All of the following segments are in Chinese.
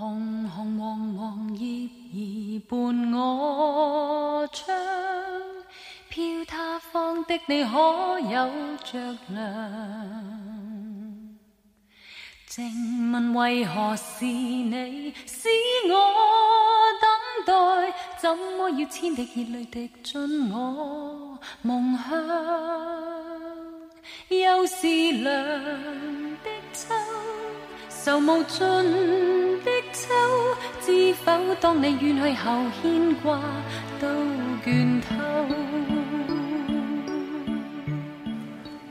红红黄黄叶儿伴我窗，飘他方的你可有着凉？静问为何是你使我等待？怎么要千滴热泪滴进我梦乡？又是凉的秋，愁无尽的。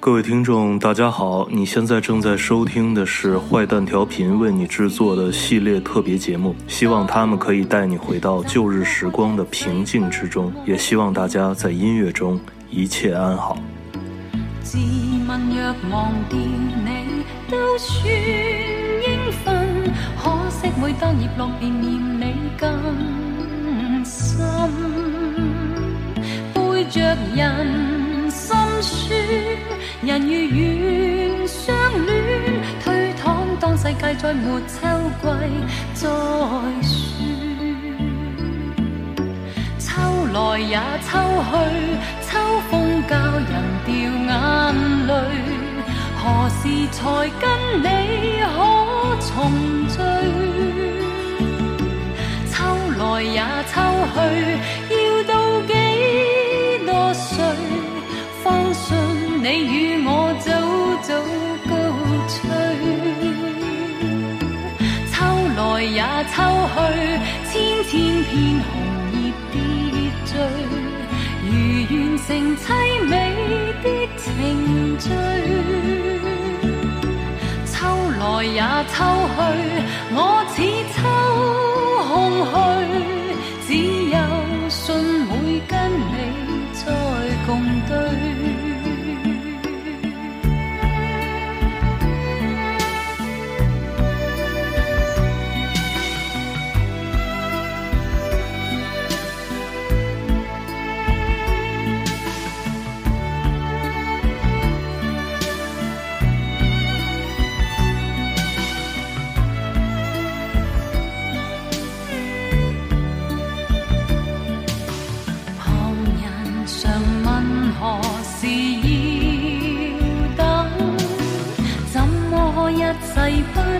各位听众，大家好，你现在正在收听的是坏蛋调频为你制作的系列特别节目，希望他们可以带你回到旧日时光的平静之中，也希望大家在音乐中一切安好。每当叶落，便念你更深，背着人心酸，人如愿相恋，退躺当世界再没秋季再酸，秋来也秋去，秋风教人掉眼泪。何时才跟你可重聚？秋来也秋去，要到几多岁？方信你与我早早告吹。秋来也秋去，千千片红叶跌坠，如完成凄美的情聚。来也秋去，我似秋空虚。爱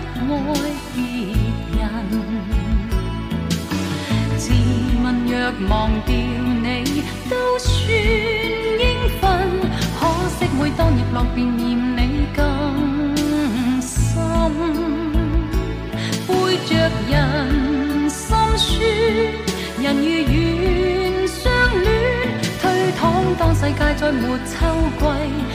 别人，自问若忘掉你都算应份。可惜每当日落，便念你更深，背着人心酸，人如远相恋，推搪当世界再没秋季。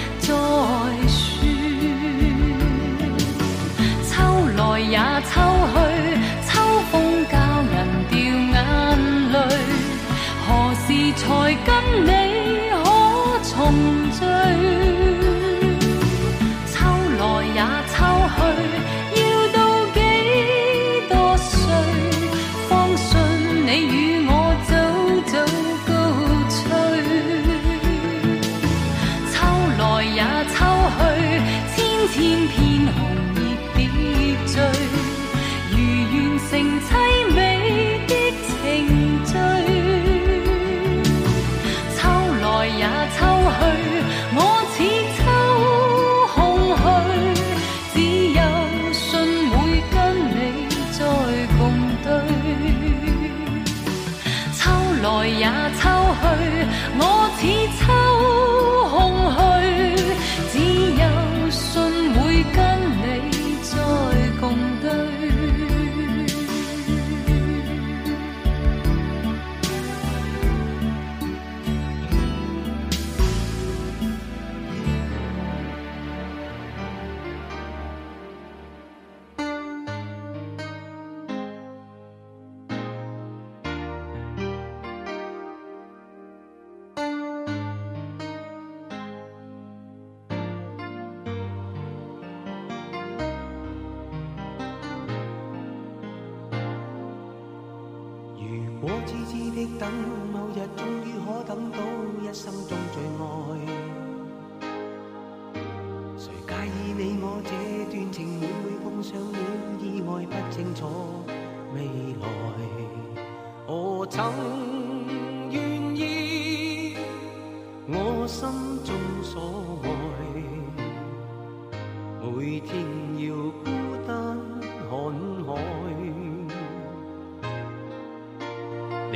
的等某日，終於可等到一生中最愛。誰介意你我這段情每碰上了意外？不清楚未來，何曾願意我心中所愛？每天。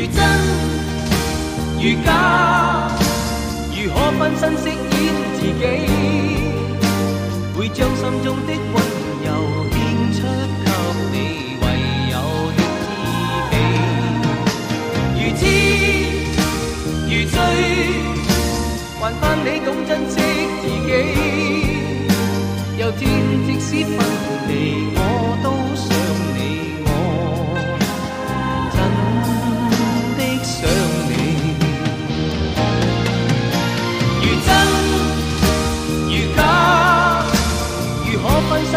如真如假，如何分身饰演自己？会将心中的温柔献出给你，唯有的知己。如痴如醉，还盼你懂珍惜自己。有天即使分离，我都。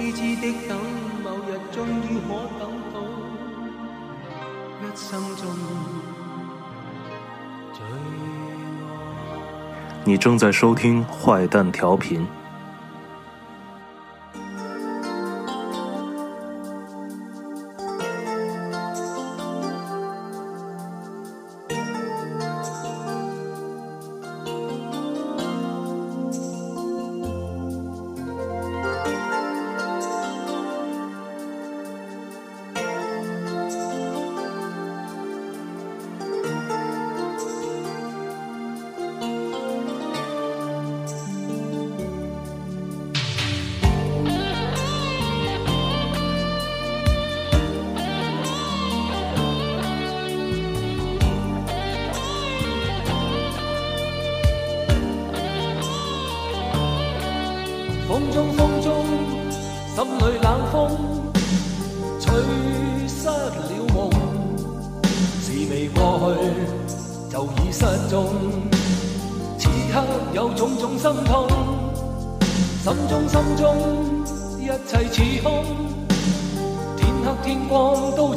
痴痴的等某日终于可等到一生中最爱你正在收听坏蛋调频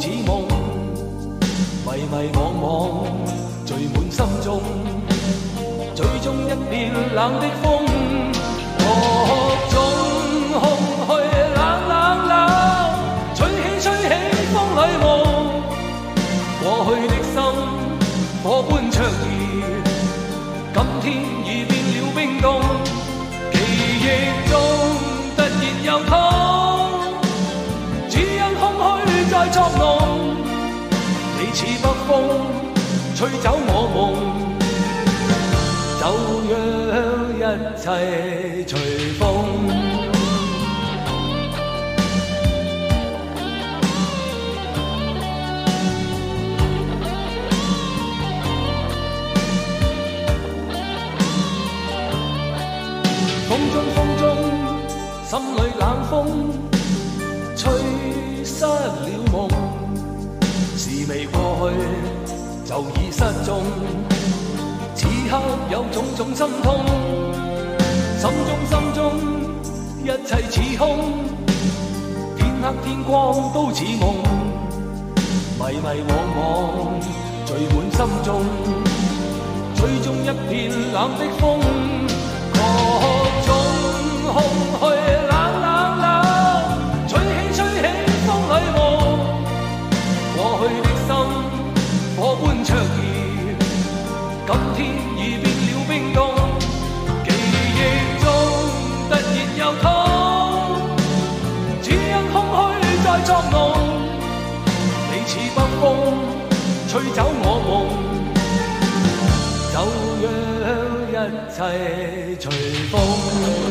似梦，迷迷惘惘，聚满心中，最终一片冷的风。作弄你似北风，吹走我梦，就让一切随风。风中风中，心里冷风，吹失了。去就已失踪，此刻有种种心痛，心中心中一切似空，天黑天光都似梦，迷迷惘惘聚满心中，吹中一片冷的风，各种空虚。走我梦，就让一切随风。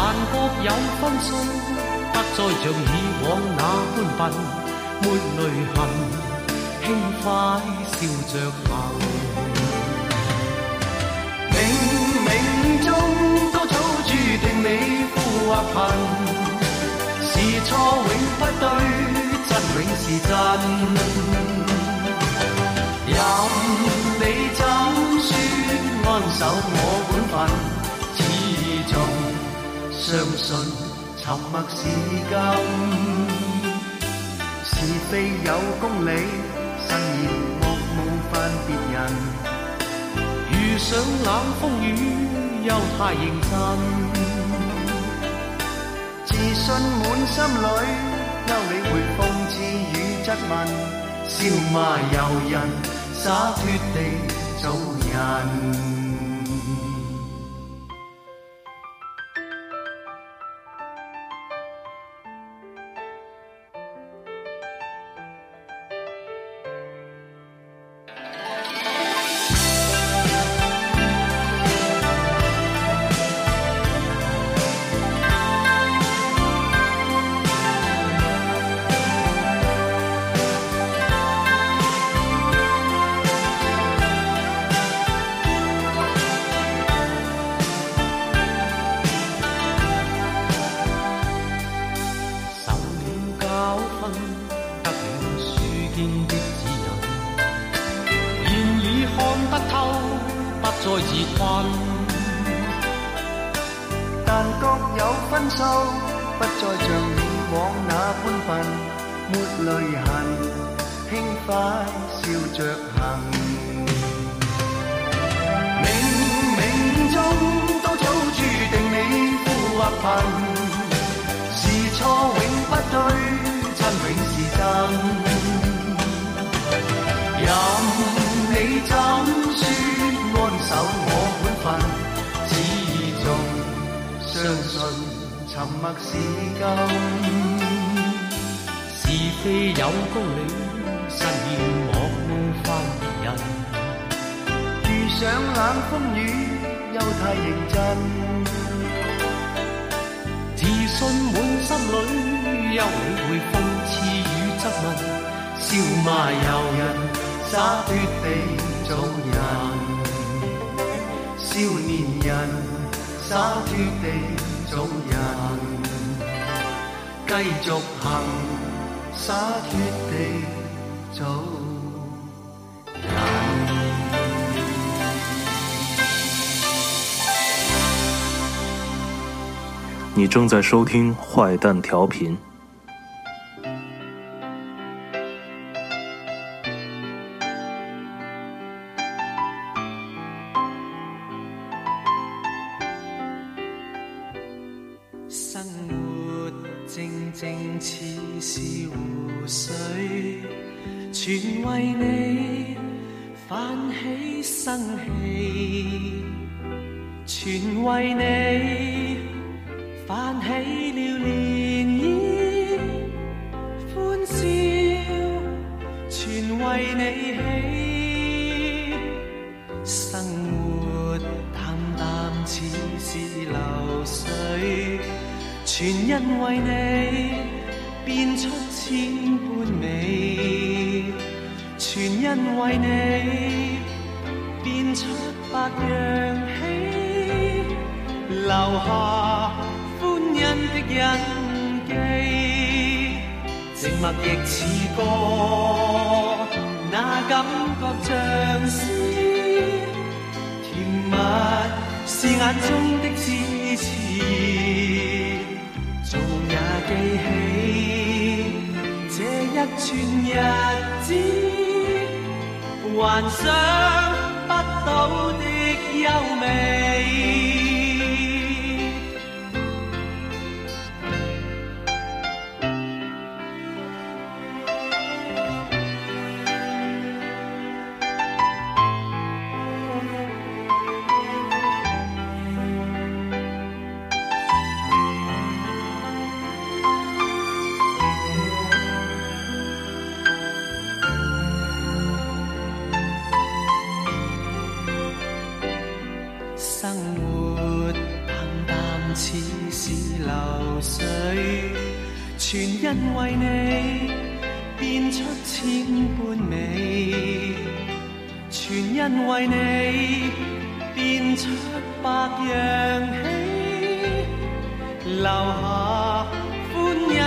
但各有分数，不再像以往那般笨，没泪痕，轻快笑着行。冥冥中都早注定你富或贫，是错永不对，真永是真。任你怎说，安守我本份。相信沉默是金，是非有公理，慎言莫冒犯别人。遇上冷风雨，又太认真，自信满心里，休理会讽刺与质问，笑骂由人，洒脱地做人。想冷风雨又太认真，自信满心裏又会讽刺与质问，笑骂由人，洒脱地做人。少年人洒脱地做人，继续行，洒脱地走。你正在收听《坏蛋调频》。美，全因为你变出百样喜，留下欢欣的印记。寂寞亦似歌，那感觉像诗，甜蜜是眼中的痴痴，总也记起。一串日子，幻想不到的优美。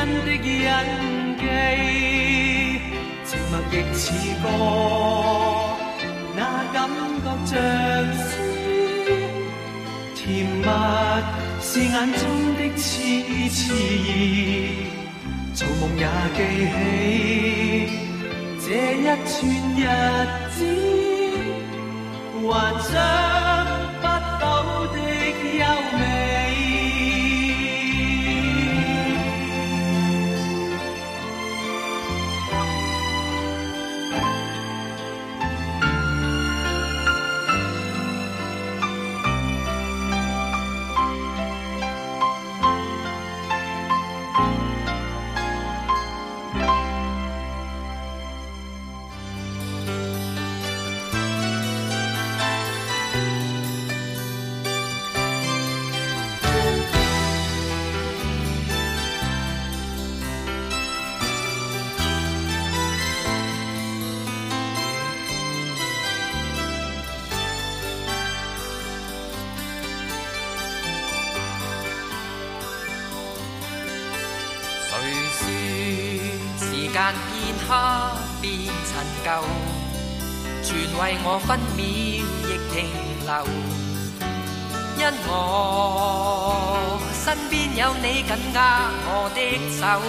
真的印记，情默亦似歌，那感觉像诗，甜蜜是眼中的痴痴意，做梦也记起这一串日子，幻想。为我分秒亦停留，因我身边有你紧握我的手，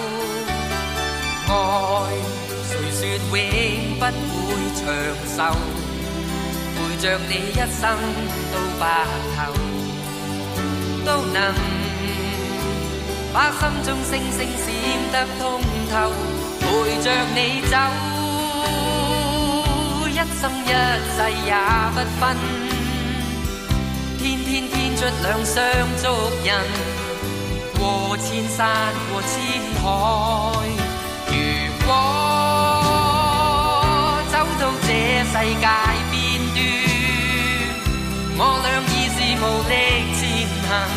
爱谁说永不会长寿？陪着你一生到白头，都能把心中星星闪得通透，陪着你走。一生一世也不分，天天天出两双足印，过千山过千海。如果走到这世界边端，我俩已是无力前行。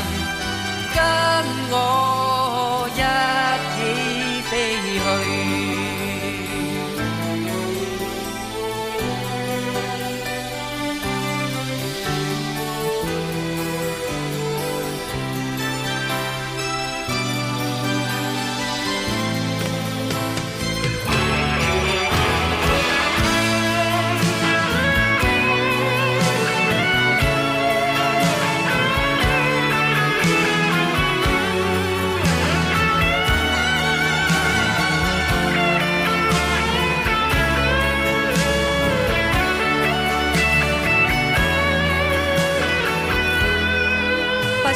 跟我。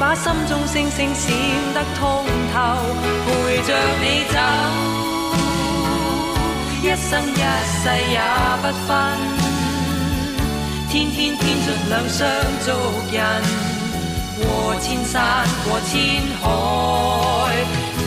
把心中星星闪得通透，陪着你走，一生一世也不分。天天天出两双足印，过千山过千海。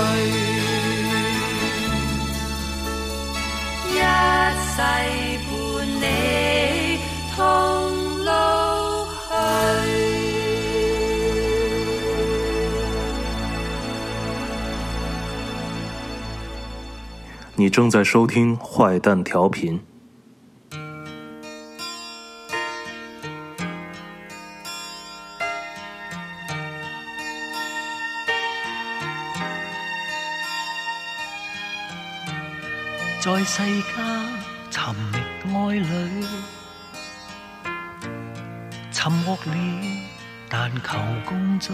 一你正在收听《坏蛋调频》。在世间寻觅爱侣，沉默了，但求共聚。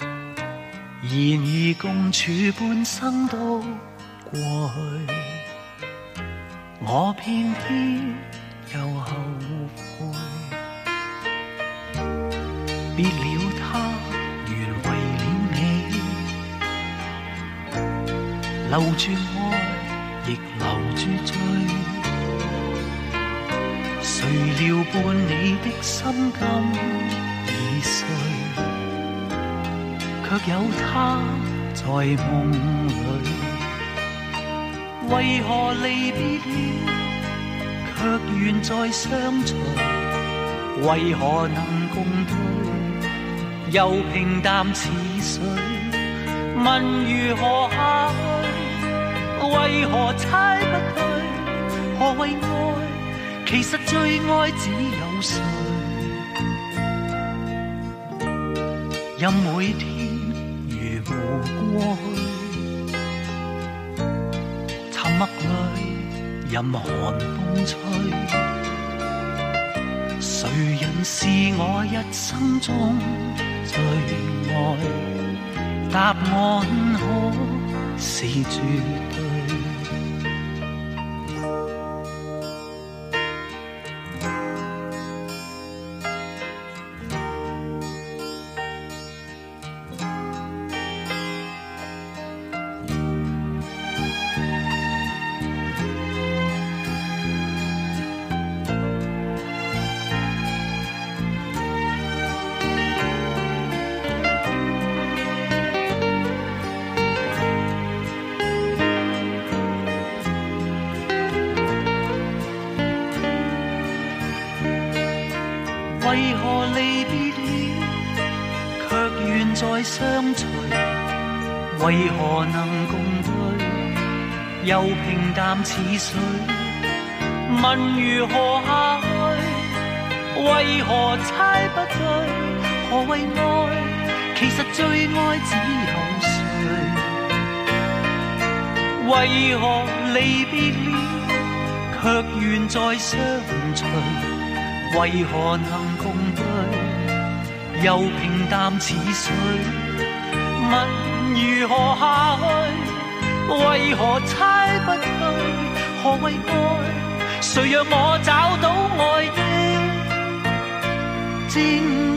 然而共处半生都过去，我偏偏又后悔，别了他，原为了你，留住我。醉，谁料伴你的心今已碎，却有他在梦里。为何离别了，却愿再相随？为何能共对，又平淡似水？问如何为何猜不对？何为爱？其实最爱只有谁？任每天如无过去，沉默里任寒风吹。谁人是我一生中最爱？答案可是绝对。似水，问如何下去？为何猜不醉？何谓爱？其实最爱只有谁？为何离别了，却愿再相随？为何能共对，又平淡似水？问如何下去？为何猜不？为爱，谁让我找到爱的真？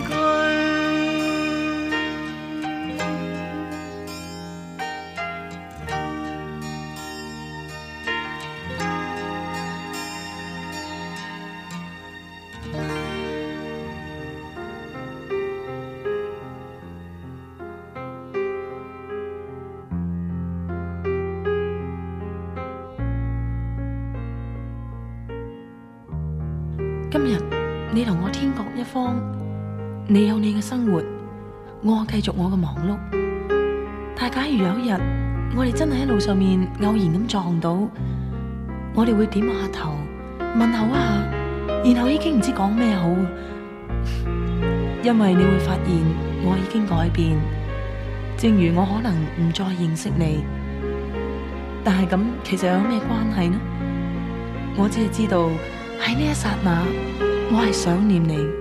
续我嘅忙碌，但假如有一日我哋真系喺路上面偶然咁撞到，我哋会点下头问候一下，然后已经唔知讲咩好，因为你会发现我已经改变，正如我可能唔再认识你，但系咁其实有咩关系呢？我只系知道喺呢一刹那，我系想念你。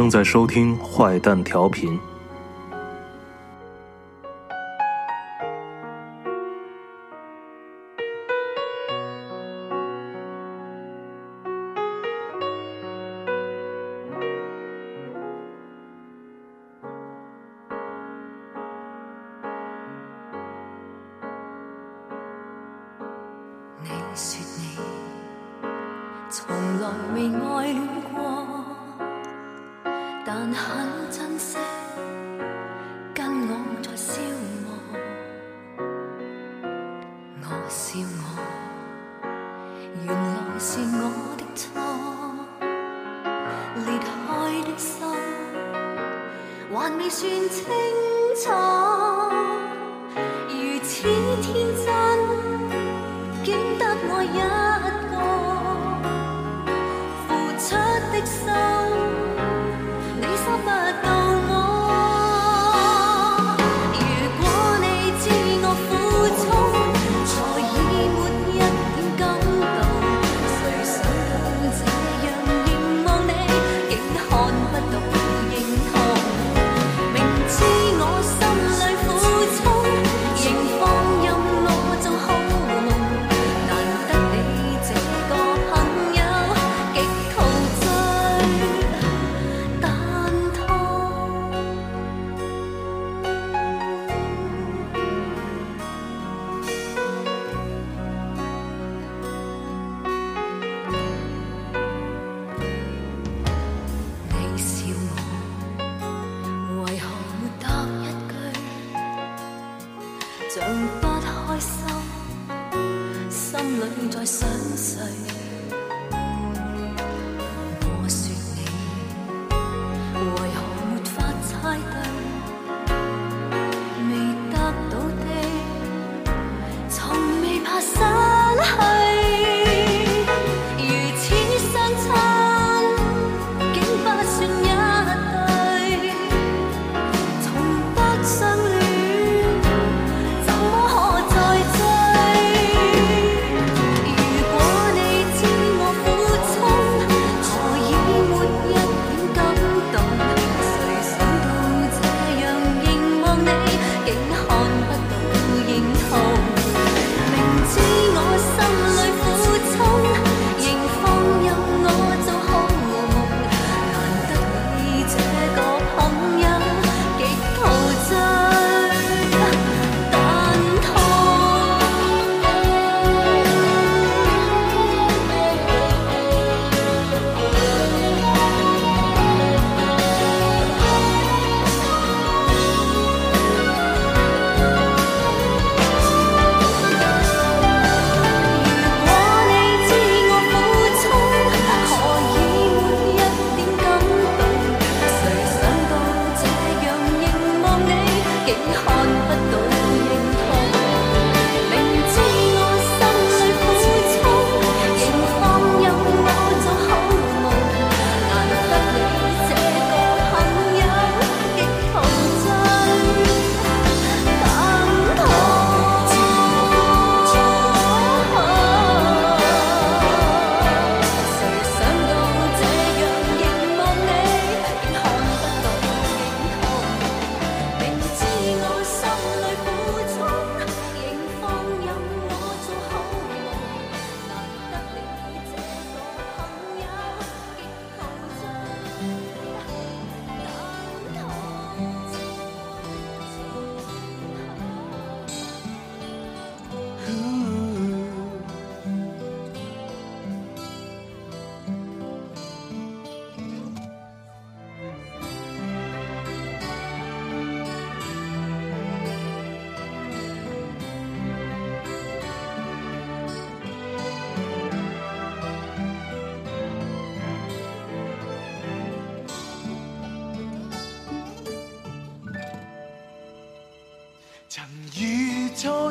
正在收听《坏蛋调频》。的心。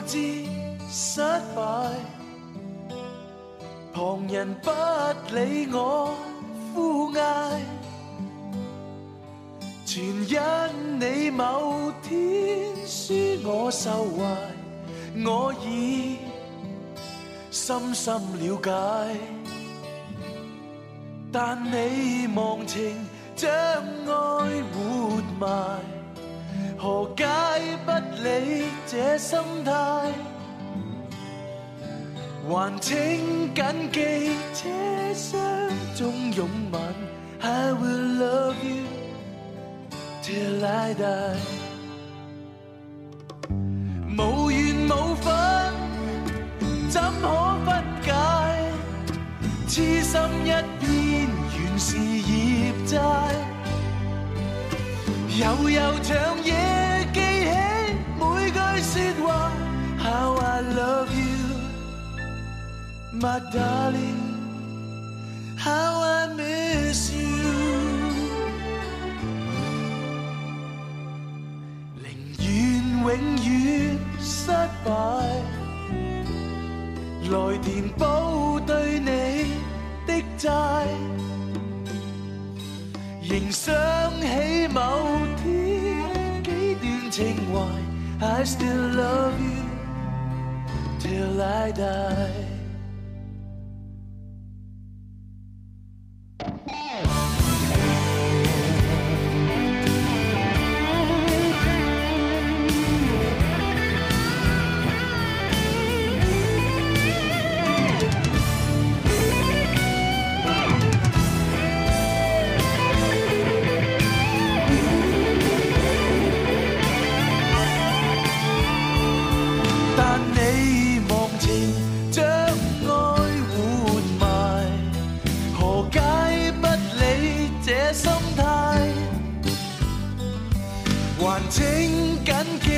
知失败，旁人不理我呼嗌，全因你某天输我受怀，我已深深了解。但你忘情将爱活埋，何解？理这心态，还请谨记车厢中拥吻。I will love you till I die。无怨无悔，怎可分解？痴心一片，原是孽债。悠悠长夜。Said one how I love you my darling how I miss you 宁愿永远失败来填补对你的债，仍想起某天几段情怀。I still love you till I die. 还请紧记。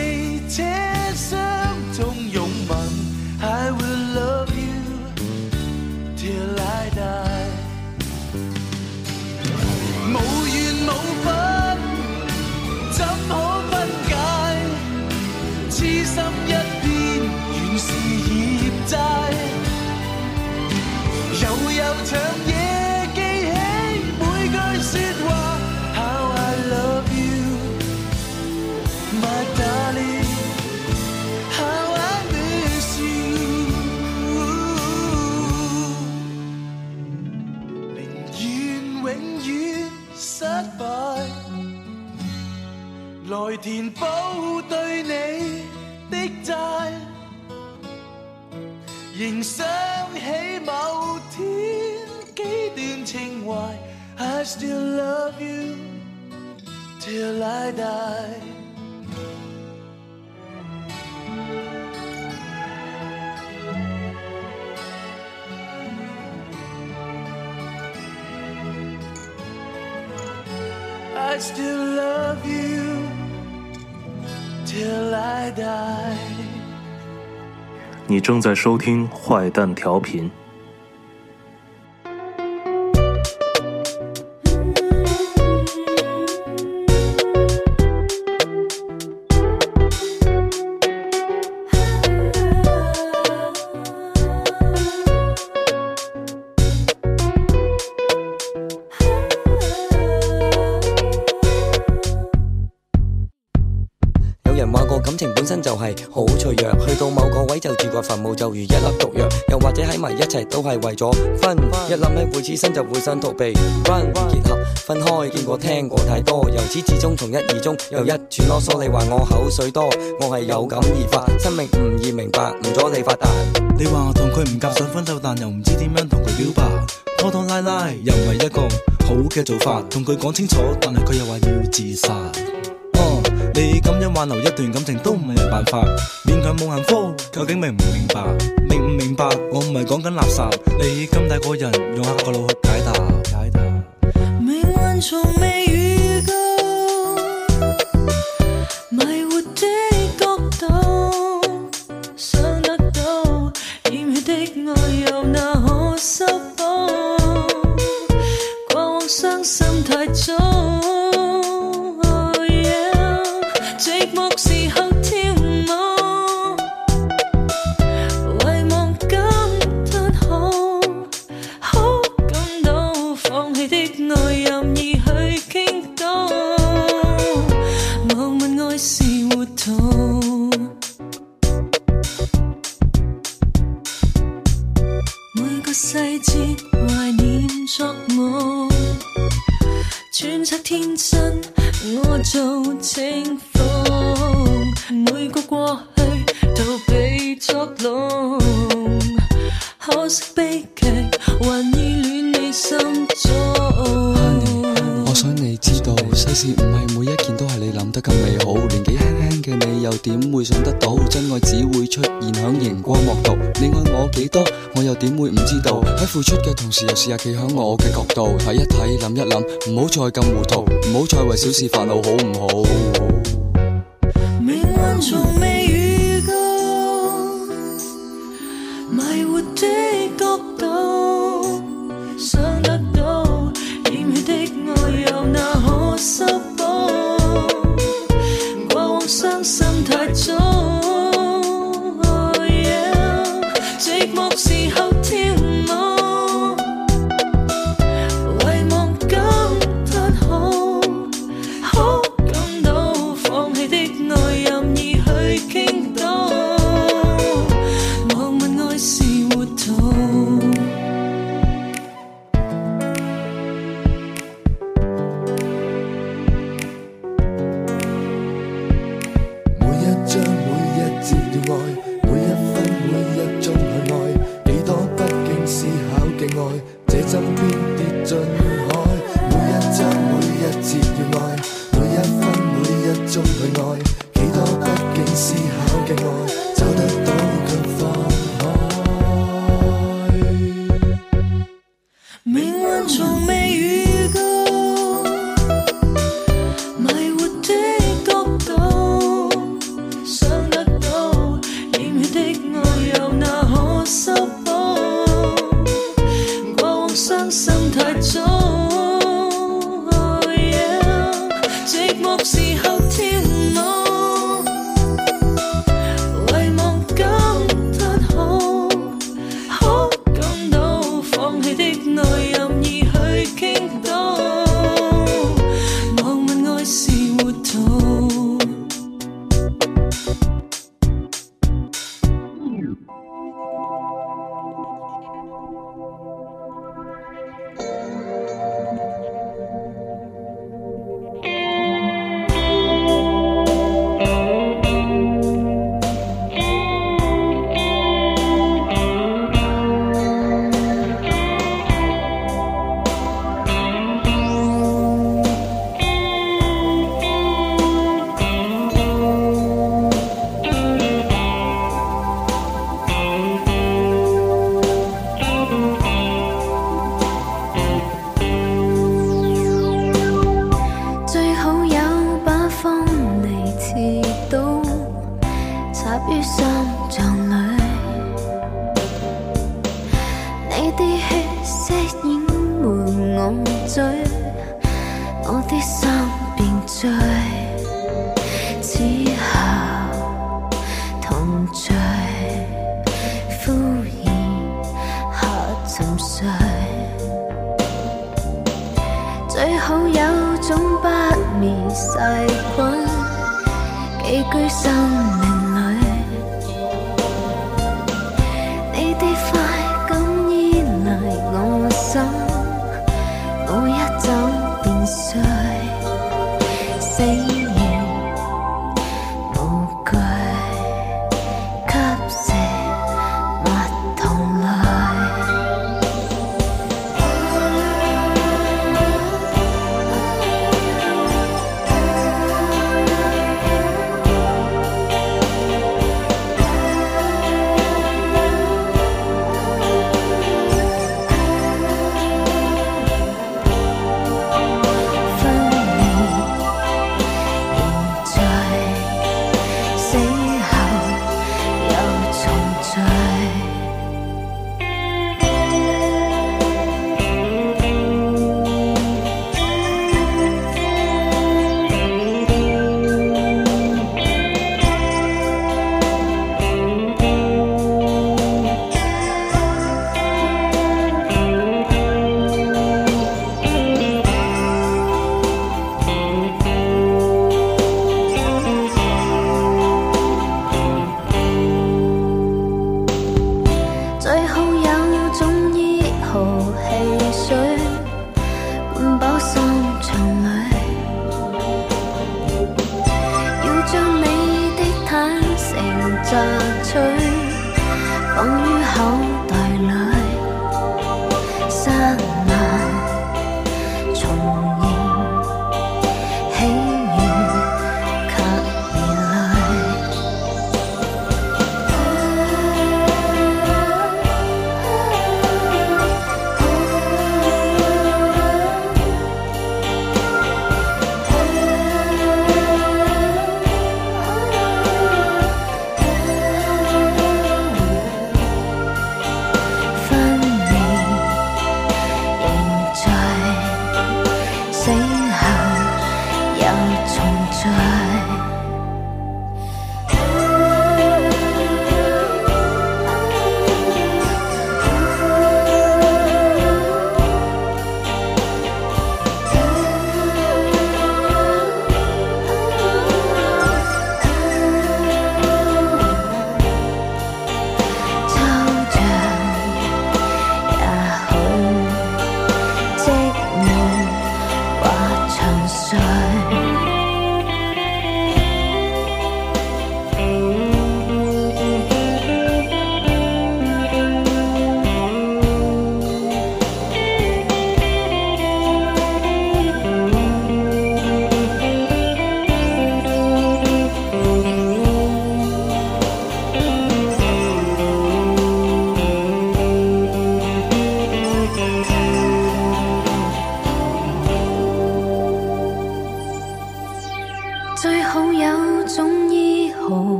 还补对你的债，仍想起某天几段情怀。I still love you till I die. I still。你正在收听《坏蛋调频》。雲霧就如一粒毒藥，又或者喺埋一齊都係為咗分。一諗起會此身就會想逃避。Run 融合，分開，見過聽過太多，由始至終从一而終。又一串啰嗦，你話我口水多，我係有感而發。生命唔易明白，唔阻你發達。你話同佢唔夾想分手，但又唔知點樣同佢表白。拖拖拉拉又唔係一個好嘅做法，同佢講清楚，但係佢又話要自殺。哦，你咁樣挽留一段感情都唔係辦法，勉強冇幸福。究竟明唔明白？明唔明白？我唔系讲紧垃圾，你咁大个人，用下个脑去解答。解答。命运从未预告，迷糊的角度想得到，染血的爱又哪？ignore 试下企响，我嘅角度睇一睇，谂一谂，唔好再咁糊涂，唔好再为小事烦恼，好唔好？